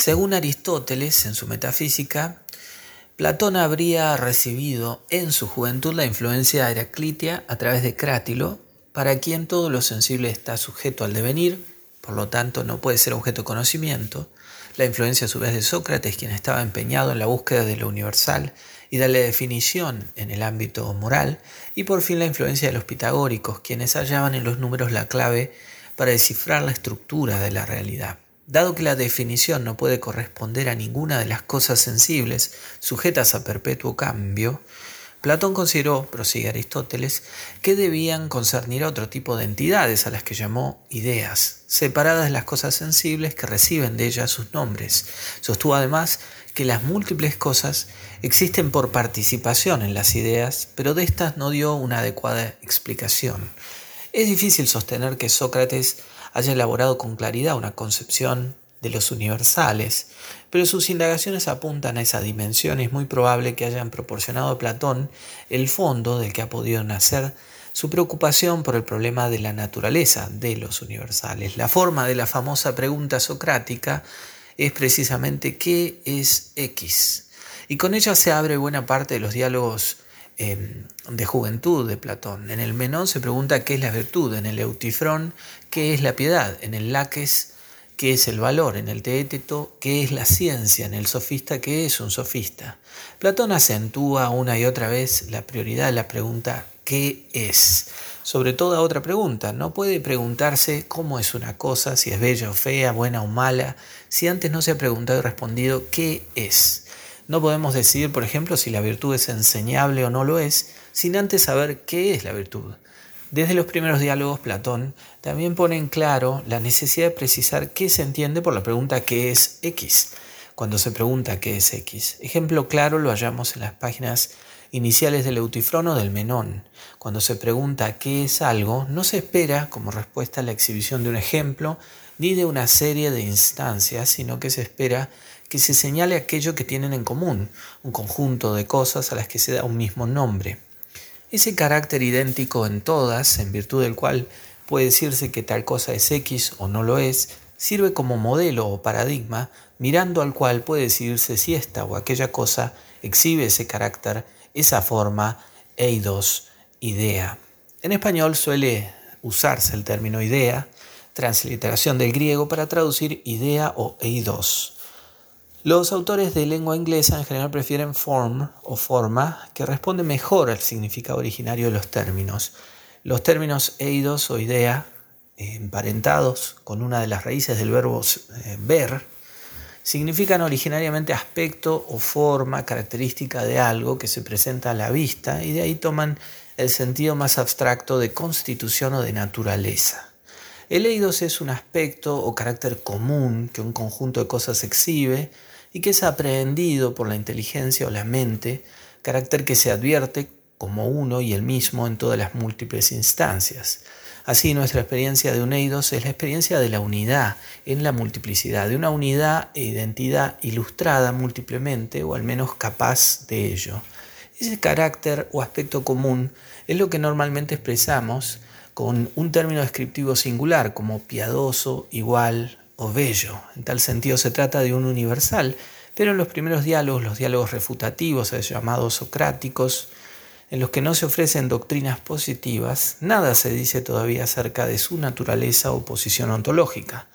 Según Aristóteles, en su metafísica, Platón habría recibido en su juventud la influencia de Heraclitia a través de Crátilo, para quien todo lo sensible está sujeto al devenir, por lo tanto no puede ser objeto de conocimiento, la influencia a su vez de Sócrates, quien estaba empeñado en la búsqueda de lo universal y darle definición en el ámbito moral, y por fin la influencia de los pitagóricos, quienes hallaban en los números la clave para descifrar la estructura de la realidad. Dado que la definición no puede corresponder a ninguna de las cosas sensibles sujetas a perpetuo cambio, Platón consideró, prosigue Aristóteles, que debían concernir a otro tipo de entidades a las que llamó ideas, separadas de las cosas sensibles que reciben de ellas sus nombres. Sostuvo además que las múltiples cosas existen por participación en las ideas, pero de estas no dio una adecuada explicación. Es difícil sostener que Sócrates haya elaborado con claridad una concepción de los universales, pero sus indagaciones apuntan a esa dimensión y es muy probable que hayan proporcionado a Platón el fondo del que ha podido nacer su preocupación por el problema de la naturaleza de los universales. La forma de la famosa pregunta socrática es precisamente ¿qué es X? Y con ella se abre buena parte de los diálogos Em, de juventud de Platón. En el Menón se pregunta qué es la virtud, en el Eutifrón qué es la piedad, en el Laques qué es el valor, en el Teéteto qué es la ciencia, en el Sofista qué es un sofista. Platón acentúa una y otra vez la prioridad de la pregunta ¿qué es? Sobre toda otra pregunta, no puede preguntarse cómo es una cosa, si es bella o fea, buena o mala, si antes no se ha preguntado y respondido ¿qué es? No podemos decidir, por ejemplo, si la virtud es enseñable o no lo es, sin antes saber qué es la virtud. Desde los primeros diálogos, Platón también pone en claro la necesidad de precisar qué se entiende por la pregunta ¿qué es X? Cuando se pregunta qué es X. Ejemplo claro lo hallamos en las páginas iniciales del Eutifrono del Menón. Cuando se pregunta qué es algo, no se espera como respuesta la exhibición de un ejemplo ni de una serie de instancias, sino que se espera que se señale aquello que tienen en común, un conjunto de cosas a las que se da un mismo nombre. Ese carácter idéntico en todas, en virtud del cual puede decirse que tal cosa es X o no lo es, sirve como modelo o paradigma, mirando al cual puede decidirse si esta o aquella cosa exhibe ese carácter, esa forma, eidos, idea. En español suele usarse el término idea, transliteración del griego, para traducir idea o eidos. Los autores de lengua inglesa en general prefieren form o forma, que responde mejor al significado originario de los términos. Los términos eidos o idea, emparentados con una de las raíces del verbo eh, ver, significan originariamente aspecto o forma característica de algo que se presenta a la vista y de ahí toman el sentido más abstracto de constitución o de naturaleza. El eidos es un aspecto o carácter común que un conjunto de cosas exhibe, y que es aprehendido por la inteligencia o la mente, carácter que se advierte como uno y el mismo en todas las múltiples instancias. Así nuestra experiencia de un eidos es la experiencia de la unidad en la multiplicidad, de una unidad e identidad ilustrada múltiplemente o al menos capaz de ello. Ese carácter o aspecto común es lo que normalmente expresamos con un término descriptivo singular como piadoso, igual, o bello. En tal sentido se trata de un universal, pero en los primeros diálogos, los diálogos refutativos, llamados socráticos, en los que no se ofrecen doctrinas positivas, nada se dice todavía acerca de su naturaleza o posición ontológica.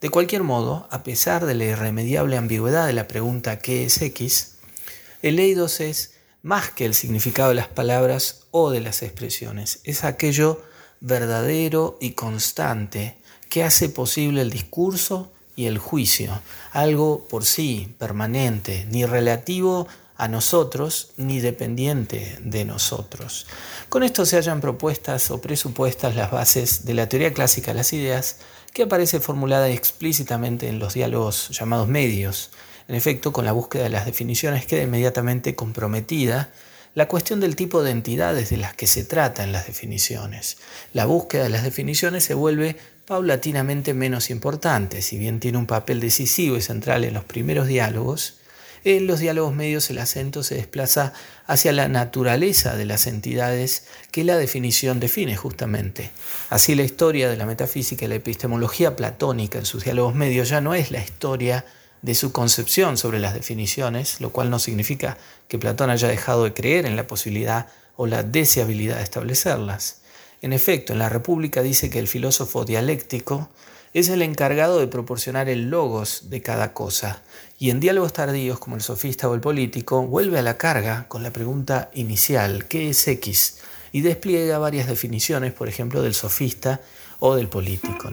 De cualquier modo, a pesar de la irremediable ambigüedad de la pregunta ¿qué es X?, el eidos es más que el significado de las palabras o de las expresiones, es aquello verdadero y constante que hace posible el discurso y el juicio, algo por sí permanente, ni relativo a nosotros ni dependiente de nosotros. Con esto se hallan propuestas o presupuestas las bases de la teoría clásica de las ideas que aparece formulada explícitamente en los diálogos llamados medios. En efecto, con la búsqueda de las definiciones queda inmediatamente comprometida la cuestión del tipo de entidades de las que se trata en las definiciones. La búsqueda de las definiciones se vuelve paulatinamente menos importante, si bien tiene un papel decisivo y central en los primeros diálogos, en los diálogos medios el acento se desplaza hacia la naturaleza de las entidades que la definición define justamente. Así la historia de la metafísica y la epistemología platónica en sus diálogos medios ya no es la historia de su concepción sobre las definiciones, lo cual no significa que Platón haya dejado de creer en la posibilidad o la deseabilidad de establecerlas. En efecto, en la República dice que el filósofo dialéctico es el encargado de proporcionar el logos de cada cosa, y en diálogos tardíos como el sofista o el político vuelve a la carga con la pregunta inicial, ¿qué es X? y despliega varias definiciones, por ejemplo, del sofista o del político.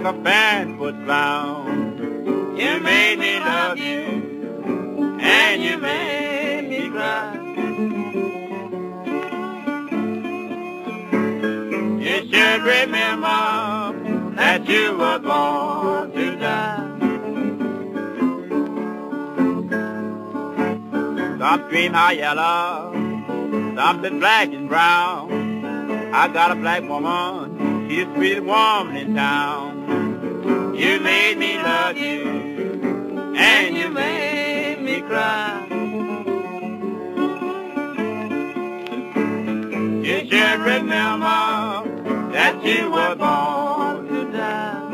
Like a barefoot clown. You made me love you, and you made me cry. You should remember that you were born to die. Some dream are yellow, something black and brown. I got a black woman, she's the sweetest woman in town. You made me love you, and you made me cry. You should remember that you were born to die.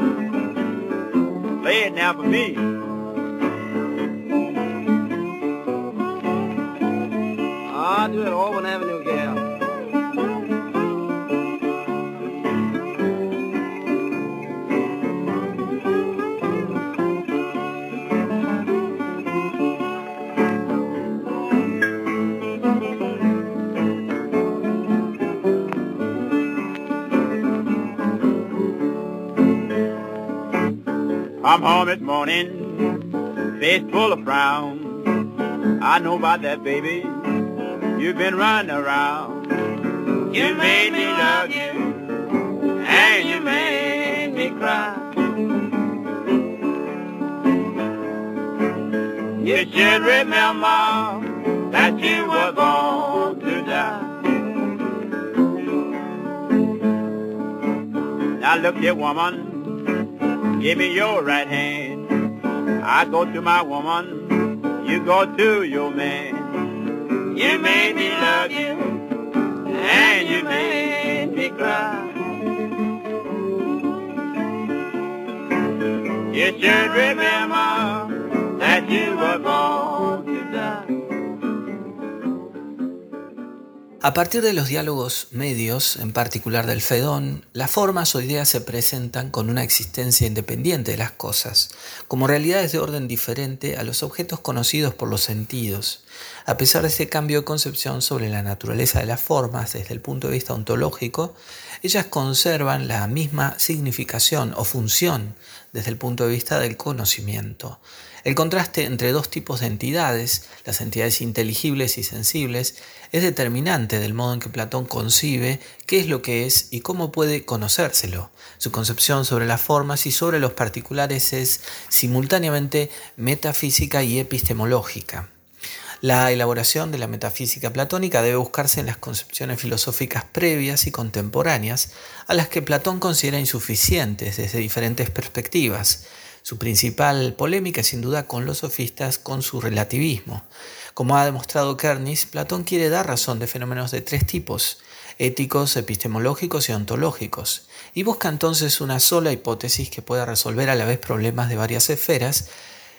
Play it now for me. Avenue, I'm home this morning, face full of frown. I know about that, baby. You've been running around. You made me love you, and you made me cry. You should remember that you were born to die. Now look here, woman, give me your right hand. I go to my woman, you go to your man. You made me love you, and you made me cry. You should remember that you were born A partir de los diálogos medios, en particular del Fedón, las formas o ideas se presentan con una existencia independiente de las cosas, como realidades de orden diferente a los objetos conocidos por los sentidos. A pesar de ese cambio de concepción sobre la naturaleza de las formas desde el punto de vista ontológico, ellas conservan la misma significación o función desde el punto de vista del conocimiento. El contraste entre dos tipos de entidades, las entidades inteligibles y sensibles, es determinante del modo en que Platón concibe qué es lo que es y cómo puede conocérselo. Su concepción sobre las formas y sobre los particulares es simultáneamente metafísica y epistemológica. La elaboración de la metafísica platónica debe buscarse en las concepciones filosóficas previas y contemporáneas, a las que Platón considera insuficientes desde diferentes perspectivas. Su principal polémica sin duda con los sofistas, con su relativismo. Como ha demostrado Kernis, Platón quiere dar razón de fenómenos de tres tipos, éticos, epistemológicos y ontológicos, y busca entonces una sola hipótesis que pueda resolver a la vez problemas de varias esferas,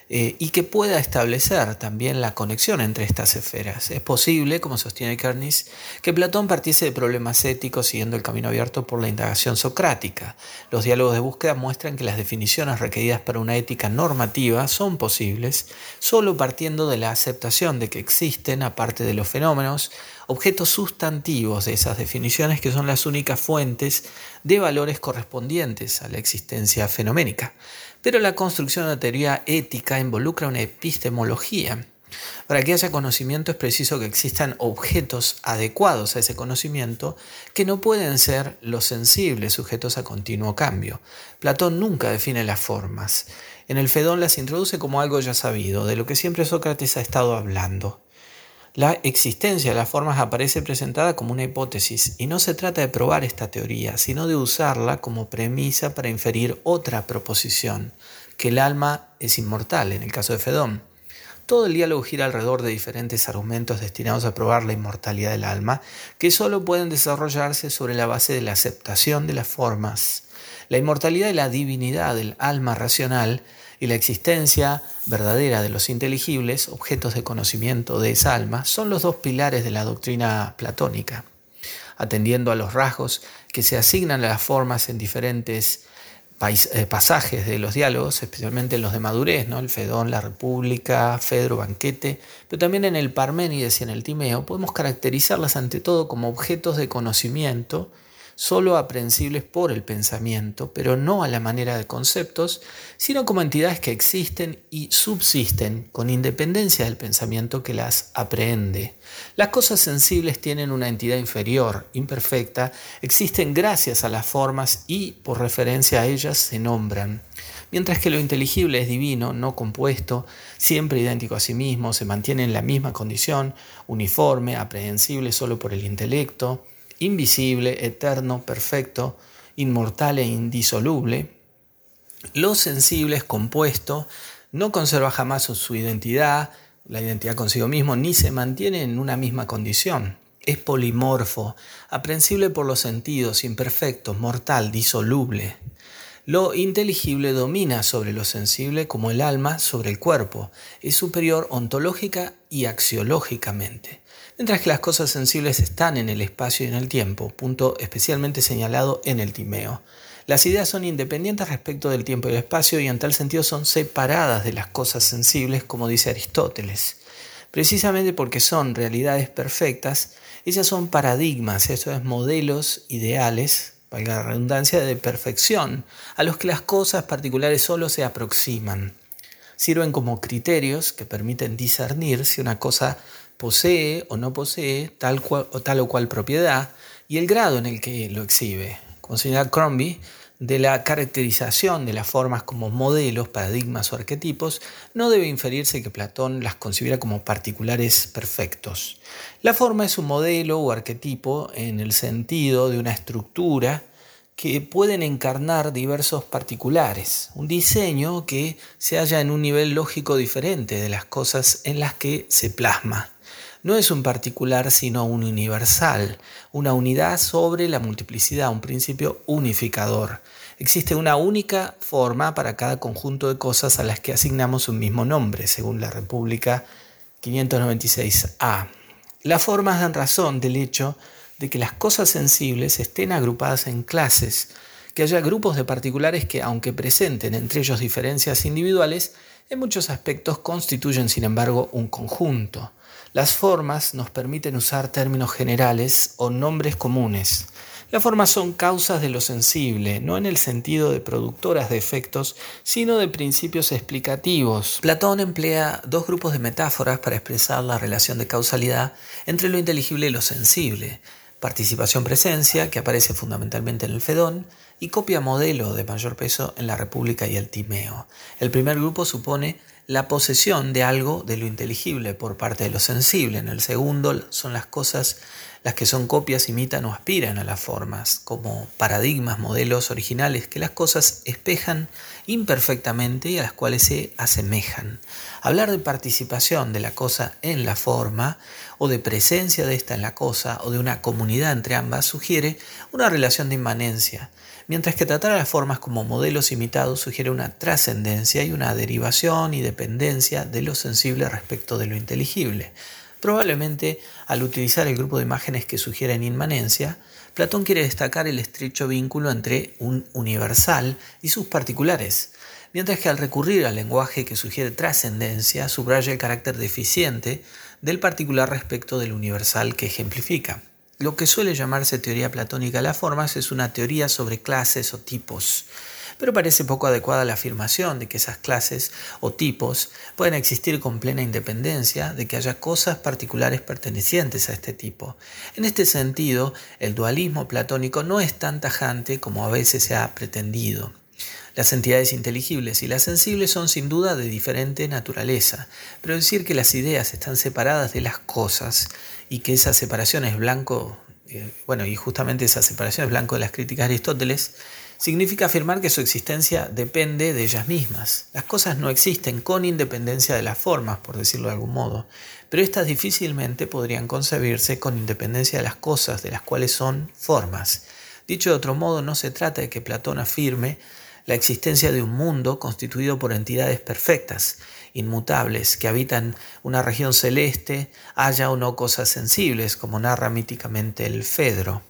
eh, y que pueda establecer también la conexión entre estas esferas. Es posible, como sostiene Kernis, que Platón partiese de problemas éticos siguiendo el camino abierto por la indagación socrática. Los diálogos de búsqueda muestran que las definiciones requeridas para una ética normativa son posibles solo partiendo de la aceptación de que existen, aparte de los fenómenos, objetos sustantivos de esas definiciones que son las únicas fuentes de valores correspondientes a la existencia fenoménica. Pero la construcción de una teoría ética involucra una epistemología. Para que haya conocimiento es preciso que existan objetos adecuados a ese conocimiento que no pueden ser los sensibles sujetos a continuo cambio. Platón nunca define las formas. En el Fedón las introduce como algo ya sabido, de lo que siempre Sócrates ha estado hablando. La existencia de las formas aparece presentada como una hipótesis y no se trata de probar esta teoría, sino de usarla como premisa para inferir otra proposición, que el alma es inmortal, en el caso de Fedón. Todo el diálogo gira alrededor de diferentes argumentos destinados a probar la inmortalidad del alma, que solo pueden desarrollarse sobre la base de la aceptación de las formas. La inmortalidad y la divinidad del alma racional y la existencia verdadera de los inteligibles, objetos de conocimiento de esa alma, son los dos pilares de la doctrina platónica. Atendiendo a los rasgos que se asignan a las formas en diferentes eh, pasajes de los diálogos, especialmente en los de madurez, ¿no? el Fedón, la República, Fedro, Banquete, pero también en el Parménides y en el Timeo, podemos caracterizarlas ante todo como objetos de conocimiento solo aprehensibles por el pensamiento, pero no a la manera de conceptos, sino como entidades que existen y subsisten con independencia del pensamiento que las aprehende. Las cosas sensibles tienen una entidad inferior, imperfecta, existen gracias a las formas y por referencia a ellas se nombran. Mientras que lo inteligible es divino, no compuesto, siempre idéntico a sí mismo, se mantiene en la misma condición, uniforme, aprehensible solo por el intelecto, invisible, eterno, perfecto, inmortal e indisoluble. Lo sensible es compuesto, no conserva jamás su identidad, la identidad consigo mismo, ni se mantiene en una misma condición. Es polimorfo, aprensible por los sentidos, imperfecto, mortal, disoluble. Lo inteligible domina sobre lo sensible como el alma sobre el cuerpo. Es superior ontológica y axiológicamente mientras que las cosas sensibles están en el espacio y en el tiempo, punto especialmente señalado en el Timeo. Las ideas son independientes respecto del tiempo y el espacio y en tal sentido son separadas de las cosas sensibles, como dice Aristóteles. Precisamente porque son realidades perfectas, ellas son paradigmas, esto es modelos ideales, valga la redundancia, de perfección, a los que las cosas particulares solo se aproximan. Sirven como criterios que permiten discernir si una cosa posee o no posee tal, o tal o cual propiedad y el grado en el que lo exhibe. Como señala Crombie, de la caracterización de las formas como modelos, paradigmas o arquetipos, no debe inferirse que Platón las considera como particulares perfectos. La forma es un modelo o arquetipo en el sentido de una estructura que pueden encarnar diversos particulares, un diseño que se halla en un nivel lógico diferente de las cosas en las que se plasma no es un particular sino un universal, una unidad sobre la multiplicidad, un principio unificador. Existe una única forma para cada conjunto de cosas a las que asignamos un mismo nombre, según la República 596a. Las formas dan razón del hecho de que las cosas sensibles estén agrupadas en clases, que haya grupos de particulares que, aunque presenten entre ellos diferencias individuales, en muchos aspectos constituyen, sin embargo, un conjunto. Las formas nos permiten usar términos generales o nombres comunes. Las formas son causas de lo sensible, no en el sentido de productoras de efectos, sino de principios explicativos. Platón emplea dos grupos de metáforas para expresar la relación de causalidad entre lo inteligible y lo sensible. Participación-presencia, que aparece fundamentalmente en el Fedón, y copia modelo de mayor peso en la República y el Timeo. El primer grupo supone la posesión de algo de lo inteligible por parte de lo sensible. En el segundo son las cosas las que son copias, imitan o aspiran a las formas, como paradigmas, modelos originales que las cosas espejan imperfectamente y a las cuales se asemejan. Hablar de participación de la cosa en la forma o de presencia de esta en la cosa o de una comunidad entre ambas sugiere una relación de inmanencia mientras que tratar a las formas como modelos imitados sugiere una trascendencia y una derivación y dependencia de lo sensible respecto de lo inteligible. Probablemente al utilizar el grupo de imágenes que sugieren inmanencia, Platón quiere destacar el estrecho vínculo entre un universal y sus particulares, mientras que al recurrir al lenguaje que sugiere trascendencia, subraya el carácter deficiente del particular respecto del universal que ejemplifica. Lo que suele llamarse teoría platónica de las formas es una teoría sobre clases o tipos. pero parece poco adecuada la afirmación de que esas clases o tipos pueden existir con plena independencia de que haya cosas particulares pertenecientes a este tipo. En este sentido, el dualismo platónico no es tan tajante como a veces se ha pretendido. Las entidades inteligibles y las sensibles son sin duda de diferente naturaleza, pero decir que las ideas están separadas de las cosas y que esa separación es blanco, eh, bueno, y justamente esa separación es blanco de las críticas de Aristóteles, significa afirmar que su existencia depende de ellas mismas. Las cosas no existen con independencia de las formas, por decirlo de algún modo, pero éstas difícilmente podrían concebirse con independencia de las cosas, de las cuales son formas. Dicho de otro modo, no se trata de que Platón afirme la existencia de un mundo constituido por entidades perfectas, inmutables, que habitan una región celeste, haya o no cosas sensibles, como narra míticamente el Fedro.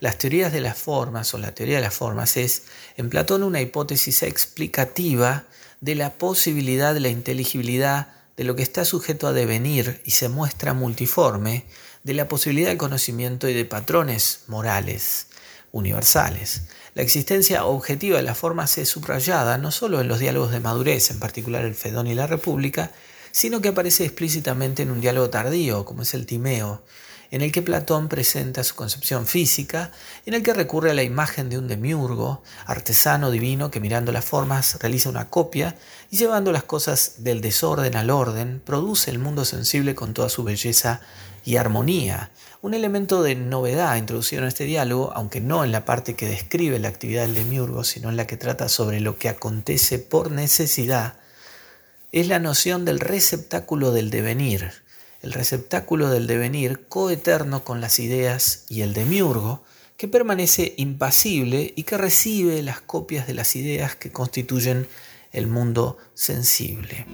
Las teorías de las formas o la teoría de las formas es, en Platón, una hipótesis explicativa de la posibilidad de la inteligibilidad de lo que está sujeto a devenir y se muestra multiforme, de la posibilidad de conocimiento y de patrones morales universales. La existencia objetiva de las formas es subrayada no solo en los diálogos de madurez, en particular el Fedón y la República, sino que aparece explícitamente en un diálogo tardío, como es el Timeo, en el que Platón presenta su concepción física, en el que recurre a la imagen de un demiurgo, artesano divino que mirando las formas realiza una copia y llevando las cosas del desorden al orden, produce el mundo sensible con toda su belleza y armonía, un elemento de novedad introducido en este diálogo, aunque no en la parte que describe la actividad del demiurgo, sino en la que trata sobre lo que acontece por necesidad, es la noción del receptáculo del devenir, el receptáculo del devenir coeterno con las ideas y el demiurgo, que permanece impasible y que recibe las copias de las ideas que constituyen el mundo sensible.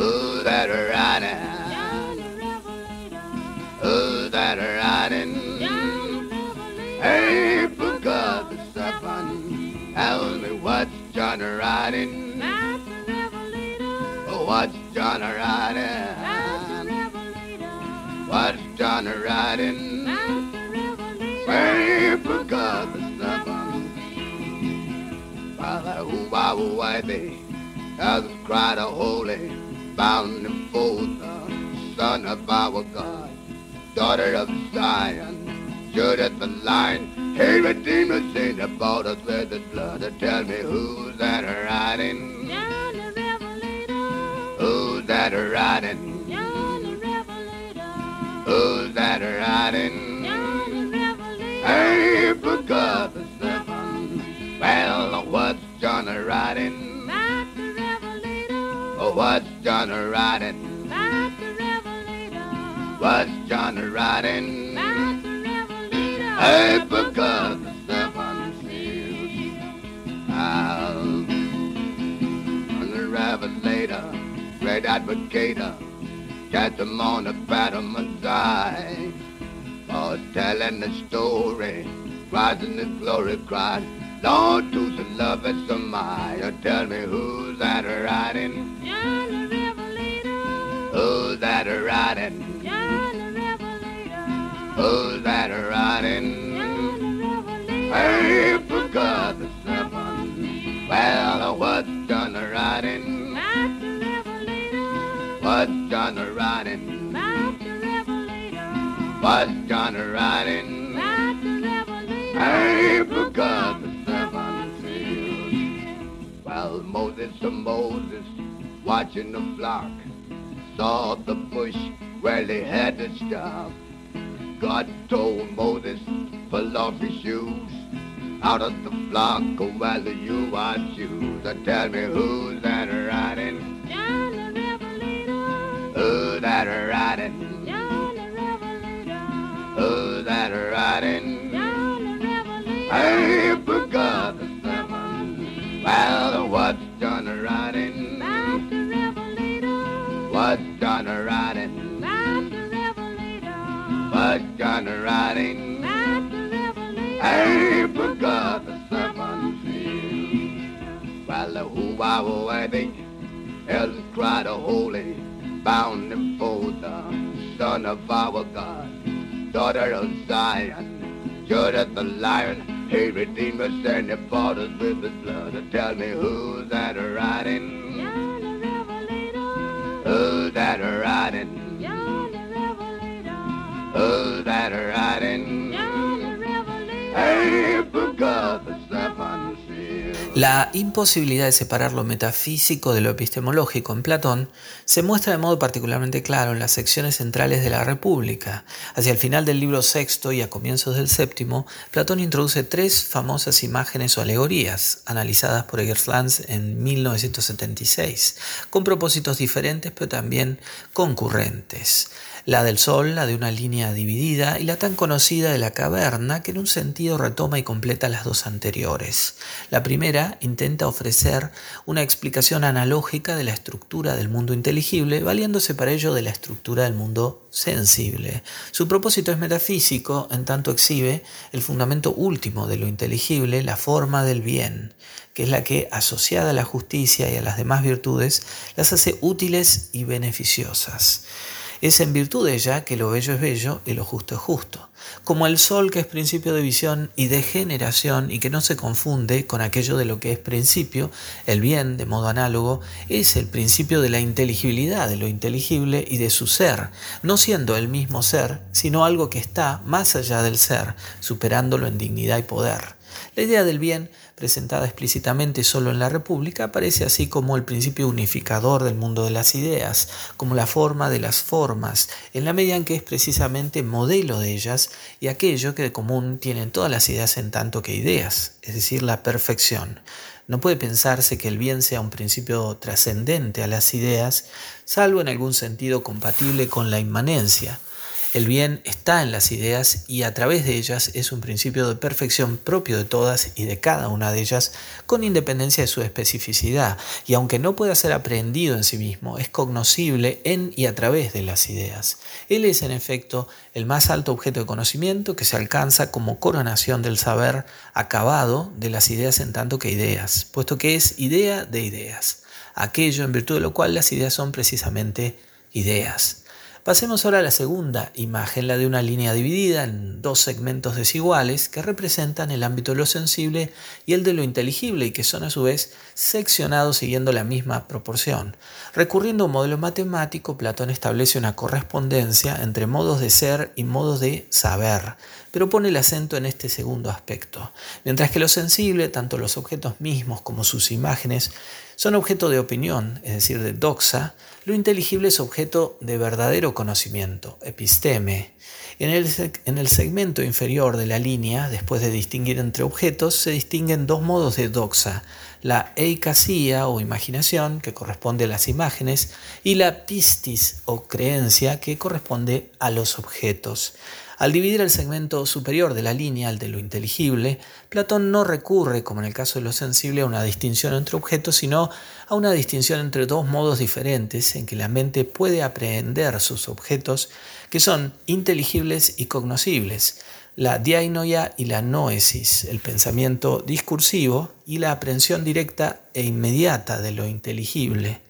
Who's that riding? Who's that riding? Hey, for God's sake, tell me what's John riding? Oh, what's John riding? What's John riding? Hey, for God's sake, Father, who, why, why, they, as cried a holy bound and forth, son of our God, daughter of Zion, Judith the lion, hey, Redeemer, saint, about us with his blood. Tell me who's that riding? John the Revelator. Who's that riding? John the Revelator. Who's that riding? John the Revelator. Hey, for God the seven. Well, what's John riding? Oh, what's John riding? Not the Revelator. What's John riding? Not the Revelator. Hey, because the seven seals. I'm the Revelator, great advocator. Got them on the battlement's eye. Oh, telling the story, rising the glory cry. Lord, to the love it's a Maya. Tell me who's that riding? John. Who's that riding? John the Revelator. Who's that riding? John the Revelator. Hey, for God the seven. Well, what's John the riding? The Revelator. What's John the riding? The Revelator. What's John the riding? The Revelator. Hey, for God well, Moses to Moses, watching the flock, saw the bush where they had to stop. God told Moses, pull off your shoes, out of the flock, go while you are shoes. And tell me who's that riding? John the Revelator. Who's that riding? John the Revelator. Who's that riding? John the Revelator. Hey, Master Revelator. I forgot the seven seals. Well, who I will they? Elders cried a holy, bound and fold, the son of our God, daughter of Zion that the lion, he redeemed us and he bought us with his blood. Tell me who's that riding? Who's that riding? yonder Revelator, Who's La imposibilidad de separar lo metafísico de lo epistemológico en Platón se muestra de modo particularmente claro en las secciones centrales de la República. Hacia el final del libro sexto y a comienzos del séptimo, Platón introduce tres famosas imágenes o alegorías, analizadas por Eggerslands en 1976, con propósitos diferentes pero también concurrentes. La del sol, la de una línea dividida, y la tan conocida de la caverna, que en un sentido retoma y completa las dos anteriores. La primera intenta ofrecer una explicación analógica de la estructura del mundo inteligible, valiéndose para ello de la estructura del mundo sensible. Su propósito es metafísico, en tanto exhibe el fundamento último de lo inteligible, la forma del bien, que es la que, asociada a la justicia y a las demás virtudes, las hace útiles y beneficiosas. Es en virtud de ella que lo bello es bello y lo justo es justo. Como el sol que es principio de visión y de generación y que no se confunde con aquello de lo que es principio, el bien, de modo análogo, es el principio de la inteligibilidad de lo inteligible y de su ser, no siendo el mismo ser, sino algo que está más allá del ser, superándolo en dignidad y poder. La idea del bien, presentada explícitamente solo en la República, aparece así como el principio unificador del mundo de las ideas, como la forma de las formas, en la medida en que es precisamente modelo de ellas y aquello que de común tienen todas las ideas en tanto que ideas, es decir, la perfección. No puede pensarse que el bien sea un principio trascendente a las ideas, salvo en algún sentido compatible con la inmanencia. El bien está en las ideas y a través de ellas es un principio de perfección propio de todas y de cada una de ellas, con independencia de su especificidad, y aunque no pueda ser aprehendido en sí mismo, es cognoscible en y a través de las ideas. Él es, en efecto, el más alto objeto de conocimiento que se alcanza como coronación del saber acabado de las ideas en tanto que ideas, puesto que es idea de ideas, aquello en virtud de lo cual las ideas son precisamente ideas. Pasemos ahora a la segunda imagen, la de una línea dividida en dos segmentos desiguales que representan el ámbito de lo sensible y el de lo inteligible y que son a su vez seccionados siguiendo la misma proporción. Recurriendo a un modelo matemático, Platón establece una correspondencia entre modos de ser y modos de saber, pero pone el acento en este segundo aspecto. Mientras que lo sensible, tanto los objetos mismos como sus imágenes, son objeto de opinión, es decir, de doxa, lo inteligible es objeto de verdadero conocimiento, episteme. En el, en el, segmento inferior de la línea, después de distinguir entre objetos, se distinguen dos modos de doxa, la eikasía o imaginación, que corresponde a las imágenes, y la pistis o creencia, que corresponde a los objetos. Al dividir el segmento superior de la línea, el de lo inteligible, Platón no recurre, como en el caso de lo sensible, a una distinción entre objetos, sino a una distinción entre dos modos diferentes en que la mente puede aprehender sus objetos, que son inteligibles y cognoscibles, la diainoia y la noesis, el pensamiento discursivo y la aprehensión directa e inmediata de lo inteligible.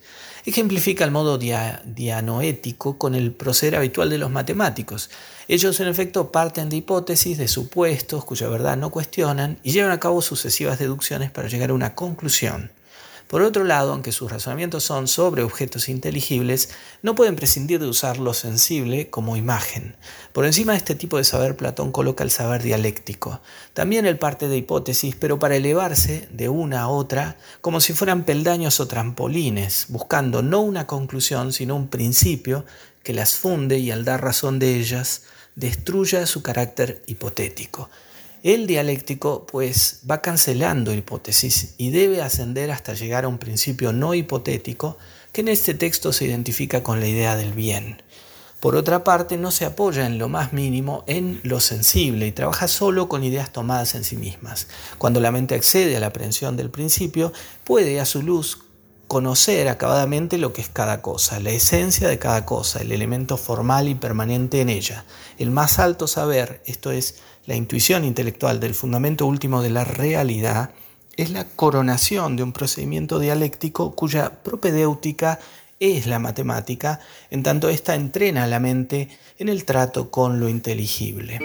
Ejemplifica el modo dia dianoético con el proceder habitual de los matemáticos. Ellos en efecto parten de hipótesis, de supuestos cuya verdad no cuestionan y llevan a cabo sucesivas deducciones para llegar a una conclusión. Por otro lado, aunque sus razonamientos son sobre objetos inteligibles, no pueden prescindir de usar lo sensible como imagen. Por encima de este tipo de saber, Platón coloca el saber dialéctico. También él parte de hipótesis, pero para elevarse de una a otra como si fueran peldaños o trampolines, buscando no una conclusión, sino un principio que las funde y al dar razón de ellas, destruya su carácter hipotético. El dialéctico, pues, va cancelando hipótesis y debe ascender hasta llegar a un principio no hipotético que en este texto se identifica con la idea del bien. Por otra parte, no se apoya en lo más mínimo en lo sensible y trabaja solo con ideas tomadas en sí mismas. Cuando la mente accede a la aprehensión del principio, puede a su luz conocer acabadamente lo que es cada cosa, la esencia de cada cosa, el elemento formal y permanente en ella. El más alto saber, esto es, la intuición intelectual del fundamento último de la realidad, es la coronación de un procedimiento dialéctico cuya propedéutica es la matemática, en tanto ésta entrena a la mente en el trato con lo inteligible.